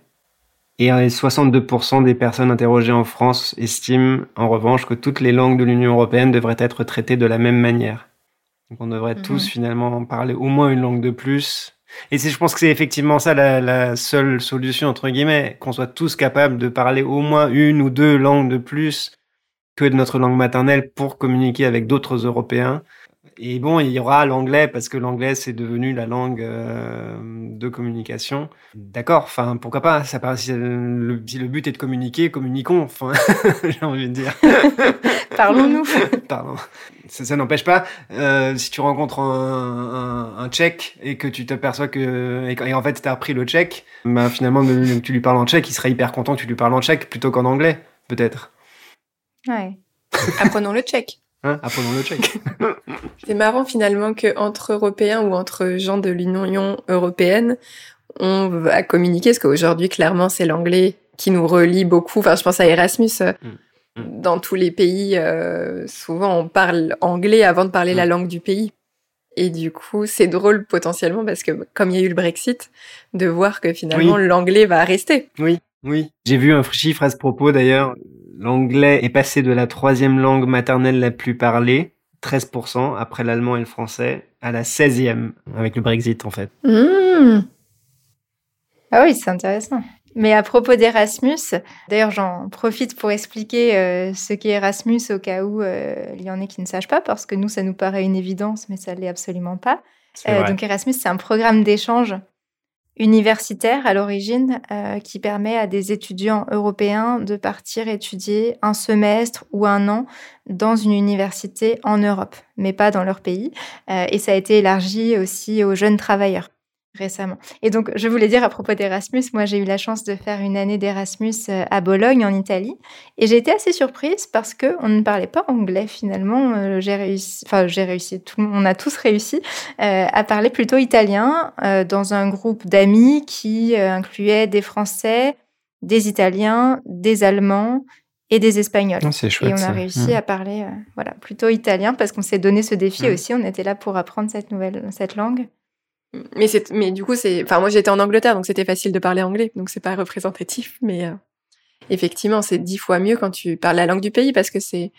Et 62% des personnes interrogées en France estiment en revanche que toutes les langues de l'Union européenne devraient être traitées de la même manière. Donc on devrait mmh. tous finalement parler au moins une langue de plus et je pense que c'est effectivement ça la, la, seule solution, entre guillemets, qu'on soit tous capables de parler au moins une ou deux langues de plus que de notre langue maternelle pour communiquer avec d'autres Européens. Et bon, il y aura l'anglais parce que l'anglais c'est devenu la langue euh, de communication. D'accord, enfin pourquoi pas Ça si le, si le but est de communiquer, communiquons. Enfin, j'ai envie de dire.
Parlons-nous.
Pardon. Ça, ça n'empêche pas, euh, si tu rencontres un, un, un, tchèque et que tu t'aperçois que et, en fait tu as appris le tchèque, bah finalement tu lui parles en tchèque, il serait hyper content que tu lui parles en tchèque plutôt qu'en anglais, peut-être.
Ouais.
Apprenons le tchèque.
Hein, apprenons le tchèque.
C'est marrant finalement que entre Européens ou entre gens de l'Union européenne, on va communiquer parce qu'aujourd'hui clairement c'est l'anglais qui nous relie beaucoup. Enfin, je pense à Erasmus. Mm. Mm. Dans tous les pays, euh, souvent on parle anglais avant de parler la mm. langue du pays. Et du coup, c'est drôle potentiellement parce que comme il y a eu le Brexit, de voir que finalement l'anglais va rester.
Oui, oui. J'ai vu un chiffre à ce propos d'ailleurs. L'anglais est passé de la troisième langue maternelle la plus parlée, 13%, après l'allemand et le français, à la 16e avec le Brexit en fait.
Mmh.
Ah oui, c'est intéressant. Mais à propos d'Erasmus, d'ailleurs j'en profite pour expliquer euh, ce qu'est Erasmus au cas où euh, il y en ait qui ne sachent pas, parce que nous ça nous paraît une évidence, mais ça ne l'est absolument pas. Euh, donc Erasmus c'est un programme d'échange universitaire à l'origine qui permet à des étudiants européens de partir étudier un semestre ou un an dans une université en Europe, mais pas dans leur pays. et ça a été élargi aussi aux jeunes travailleurs récemment. Et donc, je voulais dire à propos d'Erasmus, moi j'ai eu la chance de faire une année d'Erasmus euh, à Bologne, en Italie, et j'ai été assez surprise parce que on ne parlait pas anglais finalement. Euh, j'ai réussi, enfin j'ai réussi, tout, on a tous réussi euh, à parler plutôt italien dans un groupe d'amis qui incluait des Français, des Italiens, des Allemands et des Espagnols.
C'est chouette,
et on a réussi à parler, voilà, plutôt italien parce qu'on s'est donné ce défi aussi. On était là pour apprendre cette nouvelle, cette langue.
Mais c'est, mais du coup, c'est, enfin, moi j'étais en Angleterre, donc c'était facile de parler anglais, donc c'est pas représentatif, mais euh, effectivement, c'est dix fois mieux quand tu parles la langue du pays parce que c'est,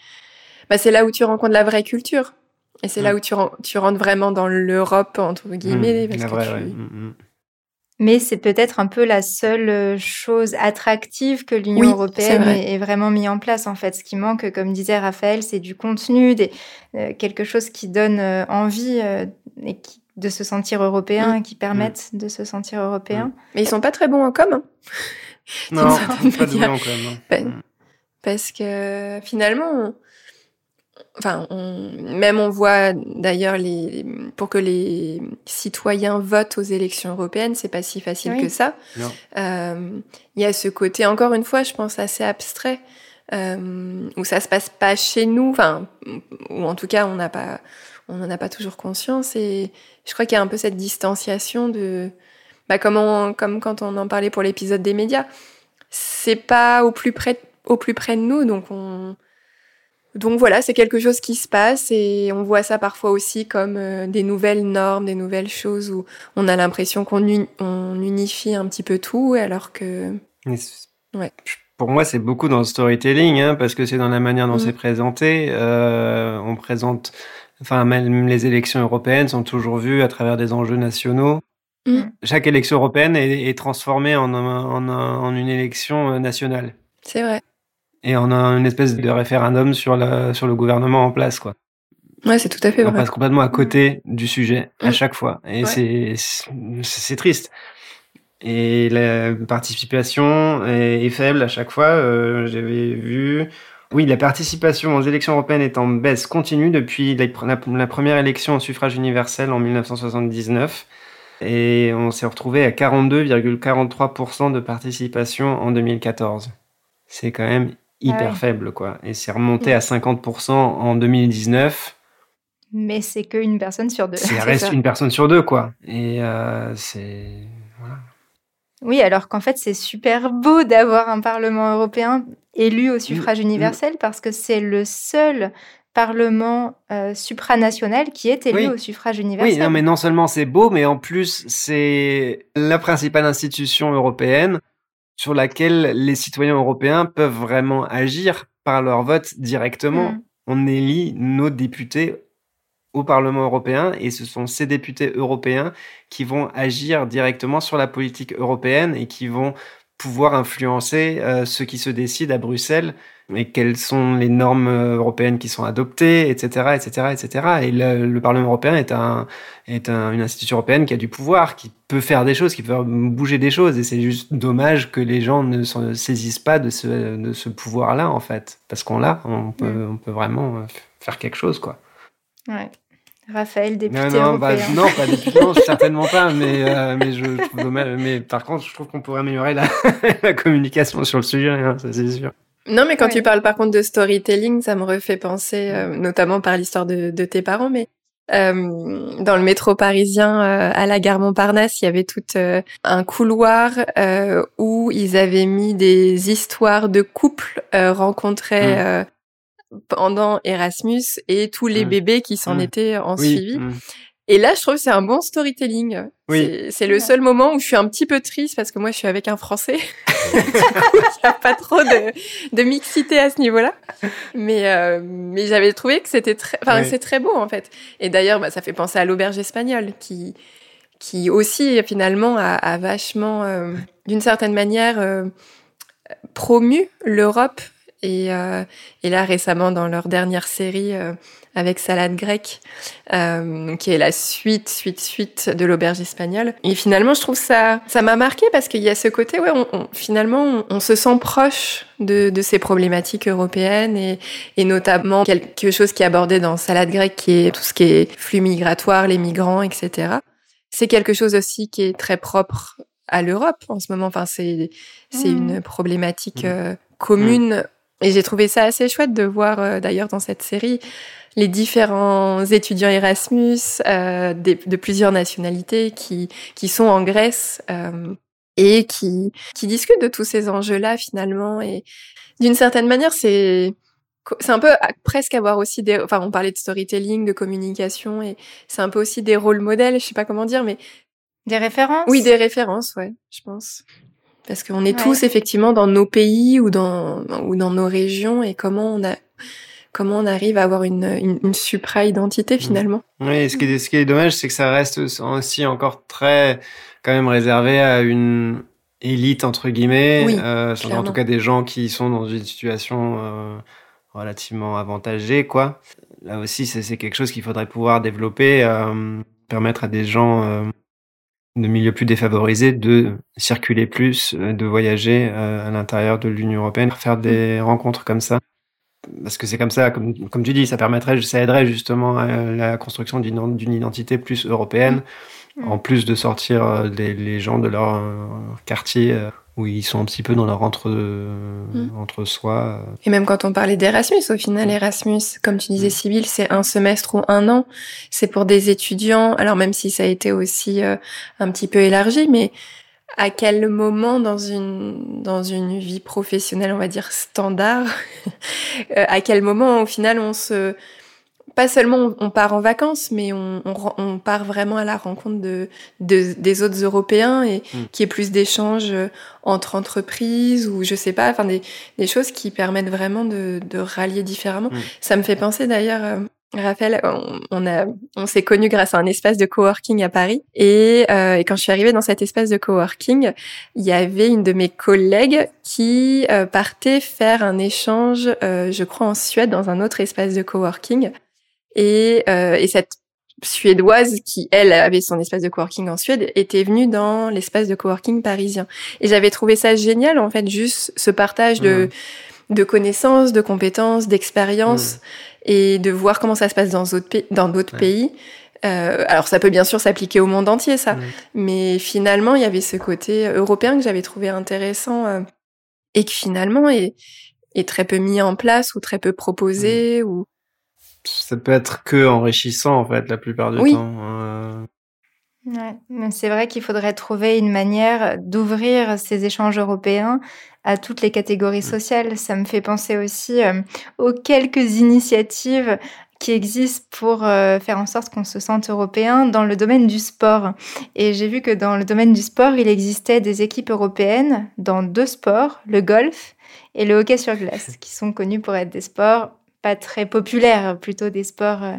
bah, c'est là où tu rencontres la vraie culture. Et c'est là mm. où tu, tu rentres vraiment dans l'Europe, entre guillemets.
Mm, parce que tu... Mm,
Mais c'est peut-être un peu la seule chose attractive que l'Union européenne ait, vraiment mis en place. En fait, ce qui manque, comme disait Raphaël, c'est du contenu, des, quelque chose qui donne envie et qui de se sentir européen, mm. qui permettent de se sentir européen. Mm.
Mais ils sont pas très bons en com. Hein.
Non, pas doués en com.
Ben, mm. Parce que finalement, enfin, même on voit d'ailleurs les, pour que les citoyens votent aux élections européennes, c'est pas si facile que ça. Euh, il y a ce côté, encore une fois, je pense assez abstrait. Euh, où ça se passe pas chez nous, enfin, ou en tout cas, on n'a pas, on n'en a pas toujours conscience. Et je crois qu'il y a un peu cette distanciation de, bah, comme, comme quand on en parlait pour l'épisode des médias. C'est pas au plus près, au plus près de nous, donc on, donc voilà, c'est quelque chose qui se passe et on voit ça parfois aussi comme euh, des nouvelles normes, des nouvelles choses où on a l'impression qu'on unifie un petit peu tout alors que...
Ouais. Pour moi, c'est beaucoup dans le storytelling, hein, parce que c'est dans la manière dont mmh. c'est présenté. Euh, on présente Enfin, même les élections européennes sont toujours vues à travers des enjeux nationaux. Mm. Chaque élection européenne est, transformée en, en, une élection euh, nationale.
C'est vrai.
Et a une espèce de référendum sur, la, sur le gouvernement en place, quoi.
Ouais, c'est tout à fait
vrai. On passe complètement à côté du sujet à mm. chaque fois. Et c'est, c'est triste. Et la participation est, faible à chaque fois. Euh, J'avais vu oui, la participation aux élections européennes est en baisse continue depuis la, première élection au suffrage universel en 1979. Et on s'est retrouvé à 42,43% de participation en 2014. C'est quand même hyper faible, quoi. Et c'est remonté à 50% en 2019.
Mais c'est qu'une personne sur deux.
Ça reste une personne sur deux, quoi. Et euh, c'est.
Oui, alors qu'en fait, c'est super beau d'avoir un Parlement européen élu au suffrage universel parce que c'est le seul Parlement euh, supranational qui est élu au suffrage universel.
Oui, non, mais non seulement c'est beau, mais en plus, c'est la principale institution européenne sur laquelle les citoyens européens peuvent vraiment agir par leur vote directement. Mm. On élit nos députés au Parlement européen et ce sont ces députés européens qui vont agir directement sur la politique européenne et qui vont pouvoir influencer euh, ce qui se décide à Bruxelles et quelles sont les normes européennes qui sont adoptées, etc., etc., etc. Et le, Parlement européen est, un, est une institution européenne qui a du pouvoir, qui peut faire des choses, qui peut bouger des choses. Et c'est juste dommage que les gens ne se saisissent pas de ce, de ce pouvoir-là, en fait. Parce qu'on l'a, on peut, mm. on peut vraiment euh, faire quelque chose, quoi.
Ouais. Raphaël, député non, non, bah,
non, pas député, certainement pas, mais, euh, mais, je, mais par contre, je trouve qu'on pourrait améliorer la, la communication sur le sujet, hein, ça c'est sûr.
Non, mais quand tu parles par contre de storytelling, ça me refait penser, euh, notamment par l'histoire de, de, tes parents, mais euh, dans le métro parisien euh, à la gare Montparnasse, il y avait tout un couloir où ils avaient mis des histoires de couples rencontrés. Mmh pendant Erasmus et tous les mmh. bébés qui s'en mmh. étaient en suivi. Mmh. Et là, je trouve que c'est un bon storytelling. Oui. C'est le seul moment où je suis un petit peu triste parce que moi, je suis avec un Français. il n'y a pas trop de, de mixité à ce niveau-là. Mais, euh, mais j'avais trouvé que c'était très, enfin, c'est très beau, en fait. Et d'ailleurs, bah, ça fait penser à l'auberge espagnole qui, qui aussi, finalement, a, a vachement, euh, d'une certaine manière, euh, promu l'Europe et, euh, et là récemment dans leur dernière série euh, avec Salade grecque, euh, qui est la suite, suite, suite de l'auberge espagnole. Et finalement, je trouve ça, ça m'a marqué parce qu'il y a ce côté, ouais, on, finalement, on, se sent proche de, de ces problématiques européennes et, et, notamment quelque chose qui est abordé dans Salade grecque, qui est tout ce qui est flux migratoire, les migrants, etc. C'est quelque chose aussi qui est très propre à l'Europe en ce moment. Enfin, c'est c'est mmh. une problématique mmh. commune mmh. Et j'ai trouvé ça assez chouette de voir euh, d'ailleurs dans cette série les différents étudiants Erasmus euh, de plusieurs nationalités qui, qui sont en Grèce euh, et qui, qui discutent de tous ces enjeux-là finalement. Et d'une certaine manière, c'est c'est un peu presque avoir aussi des enfin on parlait de storytelling de communication et c'est un peu aussi des rôles modèles je sais pas comment dire mais
des références?
Oui des références ouais je pense parce qu'on est tous effectivement dans nos pays ou dans ou dans nos régions et comment on a comment on arrive à avoir une, une, une supra-identité mmh. finalement.
Oui, ce qui est, ce qui est dommage, c'est que ça reste aussi encore très quand même réservé à une élite entre guillemets,
Oui,
euh, en tout cas des gens qui sont dans une situation euh, relativement avantagée, quoi. Là aussi, c'est c'est quelque chose qu'il faudrait pouvoir développer, euh, permettre à des gens euh, de milieux plus défavorisés de circuler plus, euh, de voyager euh, à l'intérieur de l'Union européenne, faire des rencontres comme ça. Parce que c'est comme ça, comme, comme tu dis, ça permettrait, ça aiderait justement à la construction d'une d'une identité plus européenne,
Mm.
En plus de sortir euh, les, les gens de leur euh, quartier euh, où ils sont un petit peu dans leur entre,
Mm.
entre soi.
Et même quand on parlait d'Erasmus, au final, Erasmus, comme tu disais,
Mm.
Sybille, c'est un semestre ou un an. C'est pour des étudiants. Alors même si ça a été aussi euh, un petit peu élargi, mais à quel moment dans une dans une vie professionnelle, on va dire standard, à quel moment au final on se pas seulement on- part en vacances, mais on, on, on part vraiment à la rencontre de, de- des autres Européens et
Mm.
qui est plus d'échanges euh, entre entreprises ou je sais pas, enfin des, des choses qui permettent vraiment de, de rallier différemment.
Mm.
Ça me fait penser d'ailleurs, euh, Raphaël, on, on a, on s'est connus grâce à un espace de coworking à Paris et, euh, et quand je suis arrivée dans cet espace de coworking, il y avait une de mes collègues qui euh, partait faire un échange, euh, je crois en Suède, dans un autre espace de coworking. Et, euh, et cette suédoise qui, elle, avait son espace de coworking en Suède, était venue dans l'espace de coworking parisien. Et j'avais trouvé ça génial, en fait, juste ce partage de, de connaissances, de compétences, d'expériences, et de voir comment ça se passe dans d'autres pays. Dans d'autres
Ouais.
pays. Euh, alors ça peut bien sûr s'appliquer au monde entier, ça.
Mm.
Mais finalement, il y avait ce côté européen que j'avais trouvé intéressant euh, et qui finalement est, est très peu mis en place ou très peu proposé ou
Ça peut être que enrichissant en fait la plupart du
Oui.
temps. euh.
Ouais, mais c'est vrai qu'il faudrait trouver une manière d'ouvrir ces échanges européens à toutes les catégories sociales. Ça me fait penser aussi euh, aux quelques initiatives qui existent pour euh, faire en sorte qu'on se sente européen dans le domaine du sport. Et j'ai vu que dans le domaine du sport, il existait des équipes européennes dans deux sports, le golf et le hockey sur glace, qui sont connus pour être des sports pas très populaires, plutôt des sports euh,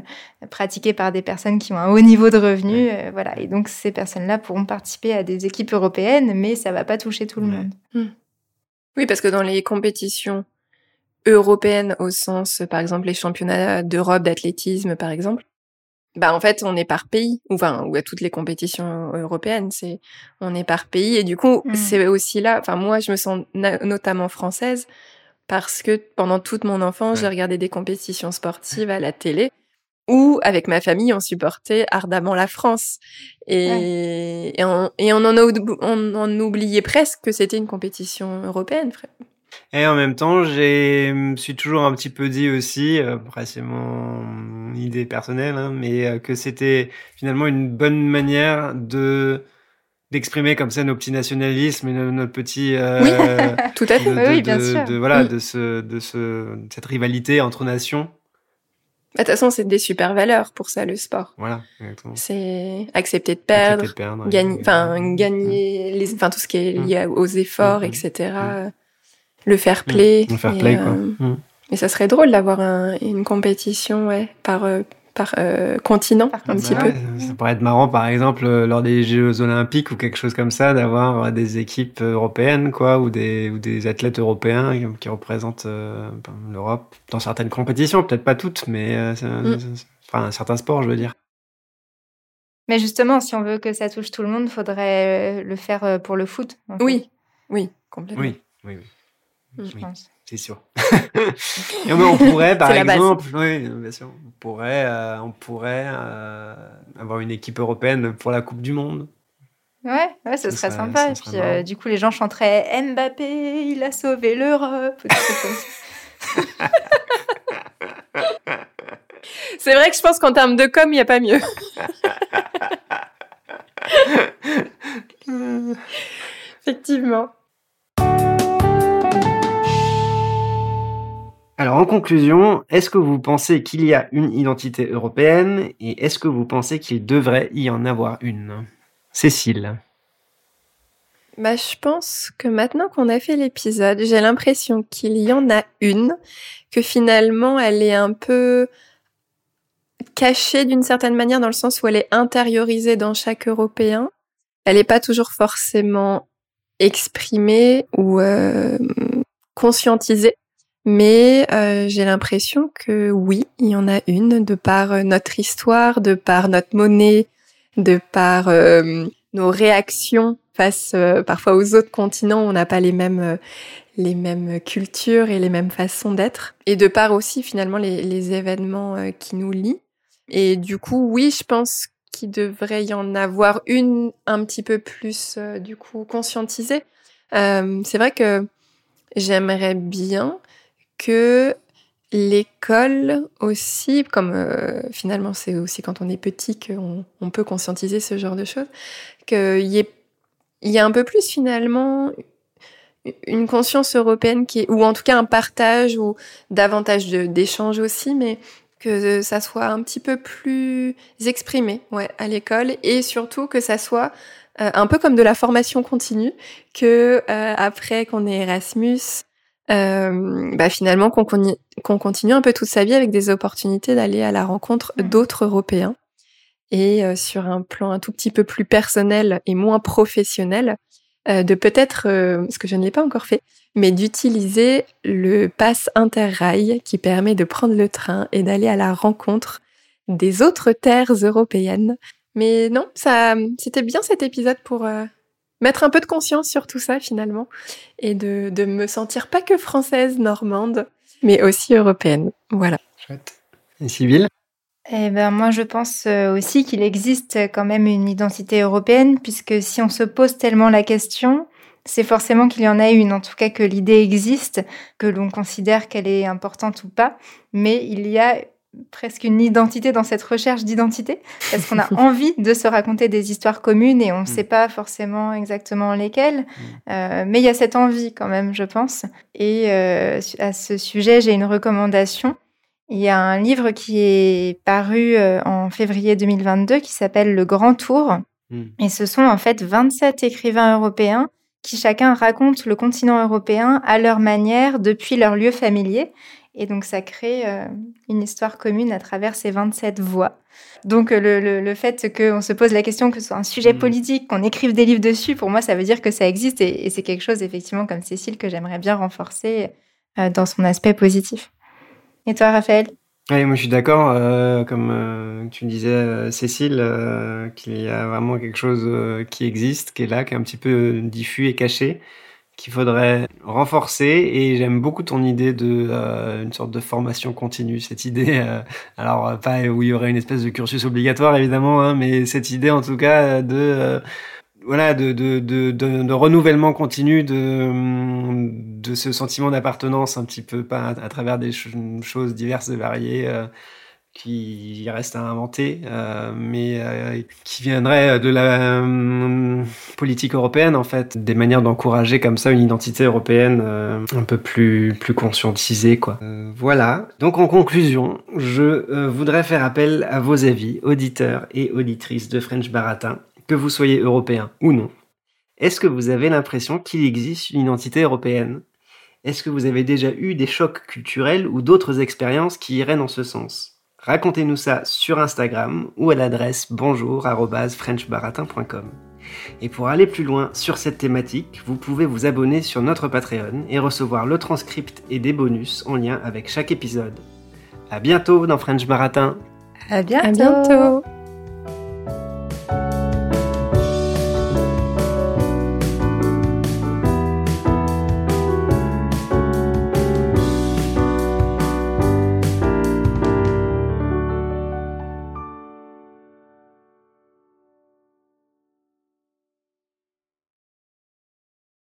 pratiqués par des personnes qui ont un haut niveau de revenus. euh, voilà. Et donc, ces personnes-là pourront participer à des équipes européennes, mais ça va pas toucher tout le
Ouais.
monde.
Oui, parce que dans les compétitions européennes, au sens, par exemple, les championnats d'Europe d'athlétisme, par exemple, bah en fait, on est par pays, ou enfin, ou à toutes les compétitions européennes, c'est on est par pays, et du coup,
Mm.
c'est aussi là. Enfin, moi, je me sens na- notamment française parce que pendant toute mon enfance,
Ouais.
j'ai regardé des compétitions sportives à la télé. Où, avec ma famille, on supportait ardemment la France. Et, et, on, et on, en a, on en oubliait presque que c'était une compétition européenne. frère.
Et en même temps, j'ai me suis toujours un petit peu dit aussi, euh, après c'est mon idée personnelle, hein, mais euh, que c'était finalement une bonne manière de d'exprimer comme ça nos petits nationalismes et nos petits euh,
Oui, Tout à fait.
de,
Oui, bien
de-
sûr.
de- voilà
Mm.
de ce de ce cette rivalité entre nations.
Bah, De toute façon, c'est des super valeurs pour ça, le sport.
Voilà, exactement.
C'est accepter de perdre,
et-
gagner, enfin,
Mm.
gagner les, enfin, tout ce qui est lié à- aux efforts,
Mm.
etc. Le fair play.
Le fair
et,
play, quoi.
euh,
Mm.
Et ça serait drôle d'avoir un- une compétition, ouais, par, euh, par euh, continent,
Par
un petit
Bah
peu.
Ça pourrait être marrant, par exemple, euh, lors des Jeux Olympiques ou quelque chose comme ça, d'avoir euh, des équipes européennes, quoi, ou des, ou des athlètes européens qui, représentent euh, ben, l'Europe dans certaines compétitions, peut-être pas toutes, mais euh,
Mm.
enfin, certains sports, je veux dire.
Mais justement, si on veut que ça touche tout le monde, faudrait euh, le faire pour le foot. en fait,
Oui, oui, complètement.
Oui, oui, oui,
Je
oui.
pense.
C'est sûr. Et on, on pourrait, par exemple, oui, bien sûr, on pourrait, euh, on pourrait euh, avoir une équipe européenne pour la Coupe du Monde.
Ouais, ouais, ce
Ça
serait
serait-
sympa.
ça
Et
serait
puis, euh, du coup, les gens chanteraient Mbappé, il a sauvé l'Europe.
C'est vrai que je pense qu'en termes de com, il n'y a pas mieux. Effectivement.
Alors en conclusion, est-ce que vous pensez qu'il y a une identité européenne et est-ce que vous pensez qu'il devrait y en avoir une? Cécile.
Bah, je pense que maintenant qu'on a fait l'épisode, j'ai l'impression qu'il y en a une, que finalement elle est un peu cachée d'une certaine manière dans le sens où elle est intériorisée dans chaque Européen. elle n'est pas toujours forcément exprimée ou euh, conscientisée. Mais euh, j'ai l'impression que oui, il y en a une de par notre histoire, de par notre monnaie, de par nos réactions face parfois aux autres continents. On n'a pas les mêmes les mêmes cultures et les mêmes façons d'être, et de par aussi finalement les, les événements qui nous lient. Et du coup, oui, je pense qu'il devrait y en avoir une un petit peu plus, euh, du coup, conscientisée. Euh, c'est vrai que j'aimerais bien que l'école aussi, comme euh, finalement c'est aussi quand on est petit qu'on on peut conscientiser ce genre de choses, qu'il y ait, y a un peu plus finalement une conscience européenne qui est, ou en tout cas un partage ou davantage d'échanges aussi, mais que ça soit un petit peu plus exprimé ouais, à l'école et surtout que ça soit euh, un peu comme de la formation continue, que euh, après qu'on ait Erasmus, euh, bah finalement qu'on continue un peu toute sa vie avec des opportunités d'aller à la rencontre d'autres Européens et euh, sur un plan un tout petit peu plus personnel et moins professionnel, euh, de peut-être, ce que je ne l'ai pas encore fait, mais d'utiliser le pass interrail qui permet de prendre le train et d'aller à la rencontre des autres terres européennes. Mais non, ça, c'était bien cet épisode pour euh, mettre un peu de conscience sur tout ça finalement et de, de me sentir pas que française, normande, mais aussi européenne. Voilà.
Chouette. Et Sybille?
Eh ben moi je pense euh, aussi qu'il existe quand même une identité européenne puisque si on se pose tellement la question, c'est forcément qu'il y en a une, en tout cas que l'idée existe, que l'on considère qu'elle est importante ou pas, mais il y a presque une identité dans cette recherche d'identité, parce qu'on a envie de se raconter des histoires communes et on ne mm. sait pas forcément exactement lesquelles, mm. euh, mais il y a cette envie quand même, je pense. Et euh, à ce sujet, j'ai une recommandation. Il y a un livre qui est paru euh, en février 2022 qui s'appelle Le Grand Tour. Mm. Et ce sont en fait 27 écrivains européens qui chacun racontent le continent européen à leur manière depuis leur lieu familier. Et donc ça crée euh, une histoire commune à travers ces 27 voix. Donc euh, le, le, fait qu'on se pose la question que ce soit un sujet mmh. politique, qu'on écrive des livres dessus, pour moi ça veut dire que ça existe et, c'est quelque chose effectivement comme Cécile que j'aimerais bien renforcer euh, dans son aspect positif. Et toi Raphaël?
Oui, moi je suis d'accord, euh, comme euh, tu disais euh, Cécile, qu'il y a vraiment quelque chose qui existe, qui est là, qui est un petit peu diffus et caché, qu'il faudrait renforcer. Et j'aime beaucoup ton idée de une sorte de formation continue, cette idée. alors pas où il y aurait une espèce de cursus obligatoire évidemment, hein, mais cette idée en tout cas de voilà, de, de, de, de, renouvellement continu de, de ce sentiment d'appartenance un petit peu, pas à, travers des choses diverses et variées euh, qui restent à inventer, euh, mais euh, qui viendraient de la politique européenne en fait, des manières d'encourager comme ça une identité européenne un peu plus plus conscientisée quoi. voilà. Donc en conclusion, je voudrais faire appel à vos avis, auditeurs et auditrices de French Baratin que vous soyez européen ou non. Est-ce que vous avez l'impression qu'il existe une identité européenne? Est-ce que vous avez déjà eu des chocs culturels ou d'autres expériences qui iraient dans ce sens? Racontez-nous ça sur Instagram ou à l'adresse bonjour@frenchbaratin.com. Et pour aller plus loin sur cette thématique, vous pouvez vous abonner sur notre Patreon et recevoir le transcript et des bonus en lien avec chaque épisode. À bientôt dans French Baratin.
À bientôt. À bientôt.